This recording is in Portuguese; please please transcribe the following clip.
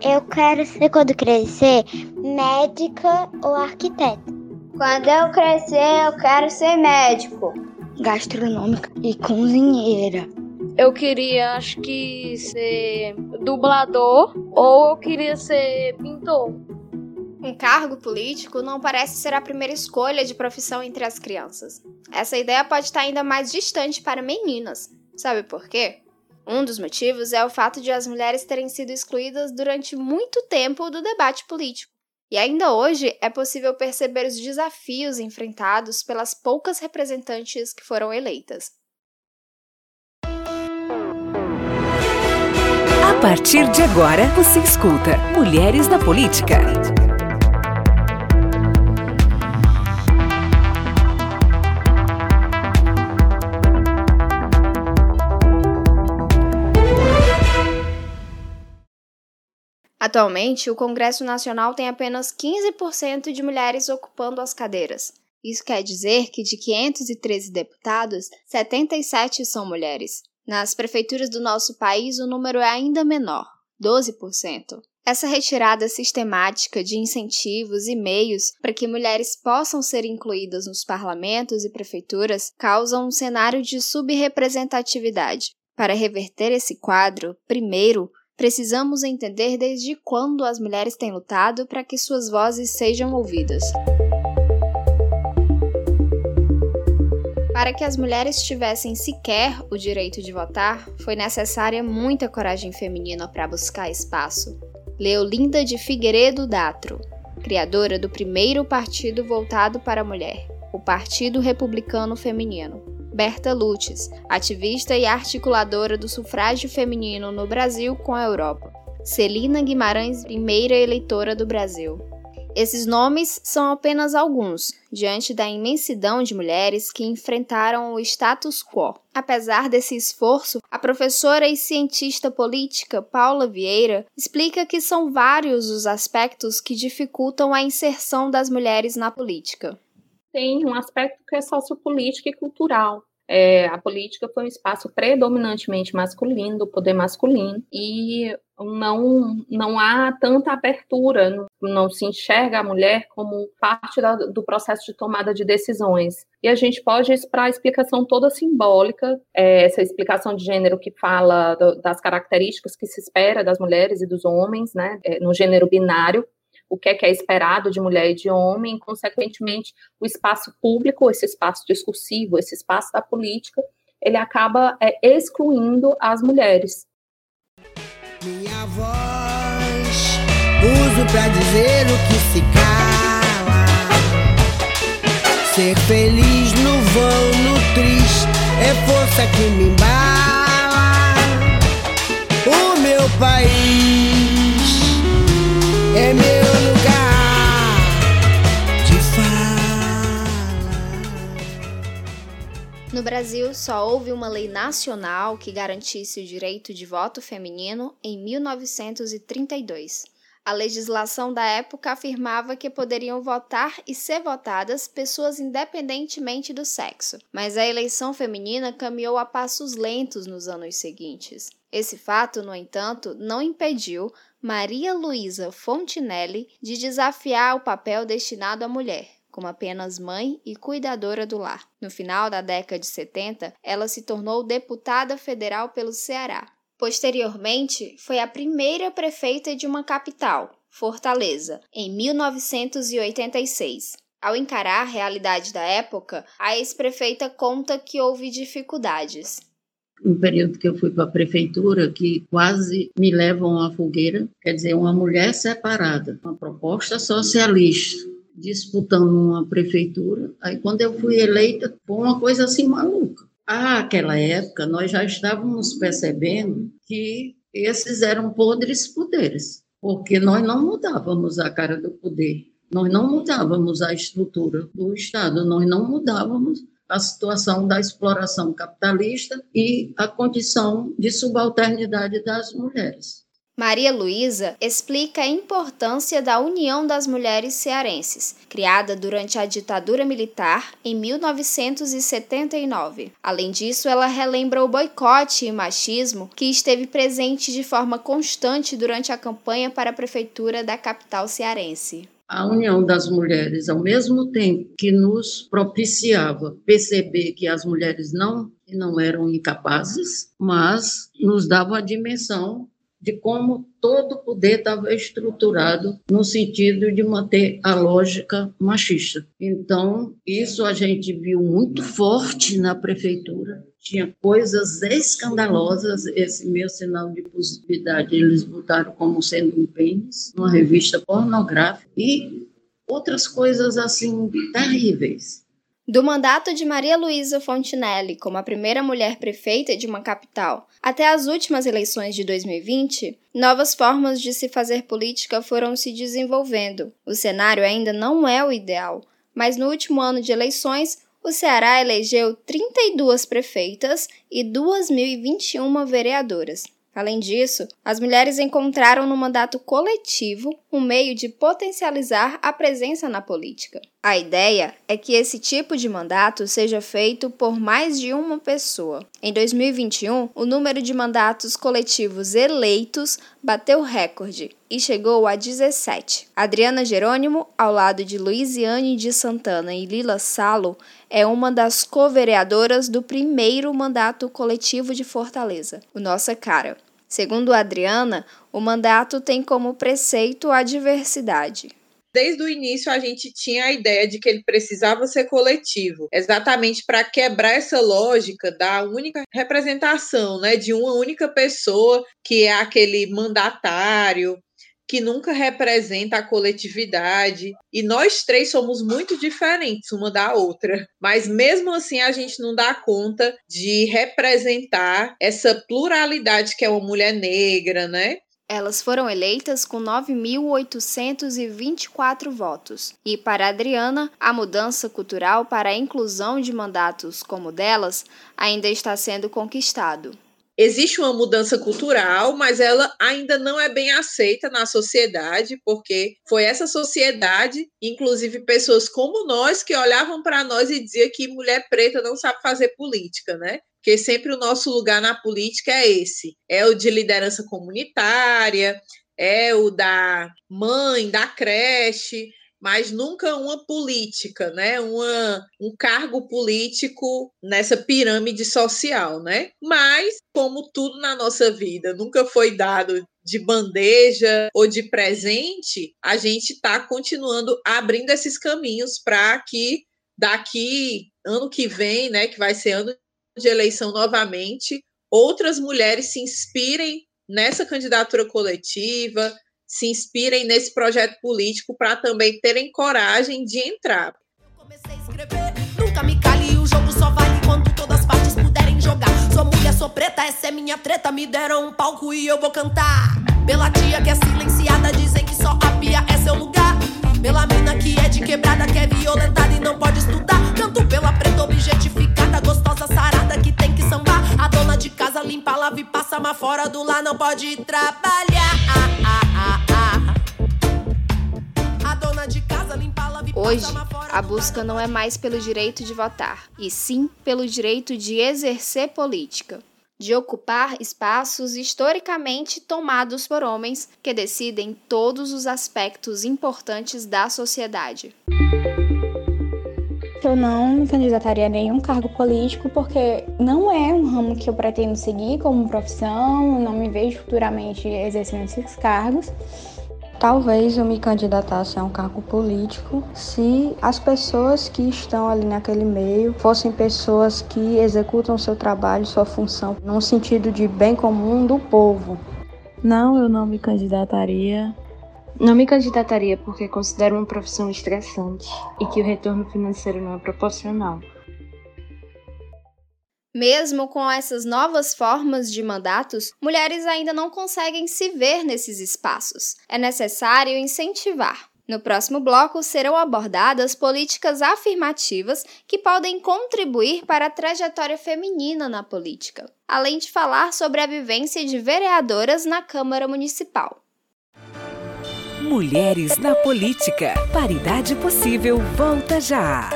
Eu quero ser, quando crescer, médica ou arquiteta. Quando eu crescer, eu quero ser médico. Gastronômica e cozinheira. Eu queria, acho que, ser dublador ou eu queria ser pintor. Um cargo político não parece ser a primeira escolha de profissão entre as crianças. Essa ideia pode estar ainda mais distante para meninas. Sabe por quê? Um dos motivos é o fato de as mulheres terem sido excluídas durante muito tempo do debate político. E ainda hoje é possível perceber os desafios enfrentados pelas poucas representantes que foram eleitas. A partir de agora, você escuta Mulheres na Política. Atualmente, o Congresso Nacional tem apenas 15% de mulheres ocupando as cadeiras. Isso quer dizer que de 513 deputados, 77 são mulheres. Nas prefeituras do nosso país, o número é ainda menor, 12%. Essa retirada sistemática de incentivos e meios para que mulheres possam ser incluídas nos parlamentos e prefeituras causa um cenário de subrepresentatividade. Para reverter esse quadro, primeiro, Precisamos entender desde quando as mulheres têm lutado para que suas vozes sejam ouvidas. Para que as mulheres tivessem sequer o direito de votar, foi necessária muita coragem feminina para buscar espaço. Leolinda de Figueiredo Datro, criadora do primeiro partido voltado para a mulher, o Partido Republicano Feminino. Berta Lutz, ativista e articuladora do sufrágio feminino no Brasil com a Europa. Celina Guimarães, primeira eleitora do Brasil. Esses nomes são apenas alguns, diante da imensidão de mulheres que enfrentaram o status quo. Apesar desse esforço, a professora e cientista política Paula Vieira explica que são vários os aspectos que dificultam a inserção das mulheres na política. Tem um aspecto que é sociopolítico e cultural é, a política foi um espaço predominantemente masculino, do poder masculino, e não, não há tanta abertura, não, não se enxerga a mulher como parte da, do processo de tomada de decisões. E a gente pode ir para a explicação toda simbólica, é, essa explicação de gênero que fala do, das características que se espera das mulheres e dos homens, né, é, no gênero binário, o que é, que é esperado de mulher e de homem, consequentemente, o espaço público, esse espaço discursivo, esse espaço da política, ele acaba é, excluindo as mulheres. Minha voz uso para dizer o que se cala. Ser feliz no vão, no triste, é força que me embala. No Brasil, só houve uma lei nacional que garantisse o direito de voto feminino em 1932. A legislação da época afirmava que poderiam votar e ser votadas pessoas independentemente do sexo, mas a eleição feminina caminhou a passos lentos nos anos seguintes. Esse fato, no entanto, não impediu Maria Luísa Fontinelli de desafiar o papel destinado à mulher como apenas mãe e cuidadora do lar. No final da década de 70, ela se tornou deputada federal pelo Ceará. Posteriormente, foi a primeira prefeita de uma capital, Fortaleza, em 1986. Ao encarar a realidade da época, a ex-prefeita conta que houve dificuldades. Um período que eu fui para a prefeitura que quase me levam à fogueira, quer dizer, uma mulher separada, uma proposta socialista, disputando uma prefeitura. Aí, quando eu fui eleita, foi uma coisa assim maluca. Aquela época, nós já estávamos percebendo que esses eram podres poderes, porque nós não mudávamos a cara do poder, nós não mudávamos a estrutura do Estado, nós não mudávamos a situação da exploração capitalista e a condição de subalternidade das mulheres. Maria Luísa explica a importância da União das Mulheres Cearenses, criada durante a ditadura militar em 1979. Além disso, ela relembra o boicote e machismo que esteve presente de forma constante durante a campanha para a prefeitura da capital cearense a união das mulheres, ao mesmo tempo que nos propiciava perceber que as mulheres não, não eram incapazes, mas nos dava a dimensão de como todo o poder estava estruturado no sentido de manter a lógica machista. Então, isso a gente viu muito forte na prefeitura. Tinha coisas escandalosas. Esse meu sinal de positividade eles botaram como sendo um pênis, uma revista pornográfica e outras coisas assim terríveis. Do mandato de Maria Luísa Fontinelli como a primeira mulher prefeita de uma capital até as últimas eleições de 2020, novas formas de se fazer política foram se desenvolvendo. O cenário ainda não é o ideal, mas no último ano de eleições, o Ceará elegeu 32 prefeitas e 2.021 vereadoras. Além disso, as mulheres encontraram no mandato coletivo um meio de potencializar a presença na política. A ideia é que esse tipo de mandato seja feito por mais de uma pessoa. Em 2021, o número de mandatos coletivos eleitos bateu recorde e chegou a 17. Adriana Jerônimo, ao lado de Luiziane de Santana e Lila Salo, é uma das co-vereadoras do primeiro mandato coletivo de Fortaleza, o Nossa Cara. Segundo Adriana, o mandato tem como preceito a diversidade desde o início a gente tinha a ideia de que ele precisava ser coletivo, exatamente para quebrar essa lógica da única representação, né, de uma única pessoa que é aquele mandatário que nunca representa a coletividade. E nós três somos muito diferentes uma da outra. Mas mesmo assim a gente não dá conta de representar essa pluralidade que é uma mulher negra, né? Elas foram eleitas com 9.824 votos. E para Adriana, a mudança cultural para a inclusão de mandatos como delas ainda está sendo conquistado. Existe uma mudança cultural, mas ela ainda não é bem aceita na sociedade, porque foi essa sociedade, inclusive pessoas como nós, que olhavam para nós e diziam que mulher preta não sabe fazer política, né? Porque sempre o nosso lugar na política é esse: é o de liderança comunitária, é o da mãe, da creche, mas nunca uma política, né? Uma, um cargo político nessa pirâmide social, né? Mas, como tudo na nossa vida nunca foi dado de bandeja ou de presente, a gente está continuando abrindo esses caminhos para que daqui ano que vem, né, que vai ser ano de eleição novamente, outras mulheres se inspirem nessa candidatura coletiva, se inspirem nesse projeto político para também terem coragem de entrar. Eu comecei a escrever, nunca me cale, o jogo só vale quando todas as partes puderem jogar. Sou mulher, sou preta, essa é minha treta, me deram um palco e eu vou cantar. Pela tia que é silenciada, dizem que só a pia é seu lugar. Pela mina que é de quebrada, que é violentada e não pode estudar. Não pode trabalhar. A dona de casa limpa, e Hoje, a busca não é mais pelo direito de votar, e sim pelo direito de exercer política de ocupar espaços historicamente tomados por homens que decidem todos os aspectos importantes da sociedade. Eu não me candidataria a nenhum cargo político porque não é um ramo que eu pretendo seguir como profissão, não me vejo futuramente exercendo esses cargos. Talvez eu me candidatasse a um cargo político se as pessoas que estão ali naquele meio fossem pessoas que executam seu trabalho, sua função, num sentido de bem comum do povo. Não, eu não me candidataria. Não me candidataria porque considero uma profissão estressante e que o retorno financeiro não é proporcional. Mesmo com essas novas formas de mandatos, mulheres ainda não conseguem se ver nesses espaços. É necessário incentivar. No próximo bloco serão abordadas políticas afirmativas que podem contribuir para a trajetória feminina na política, além de falar sobre a vivência de vereadoras na Câmara Municipal. Mulheres na Política. Paridade Possível volta já.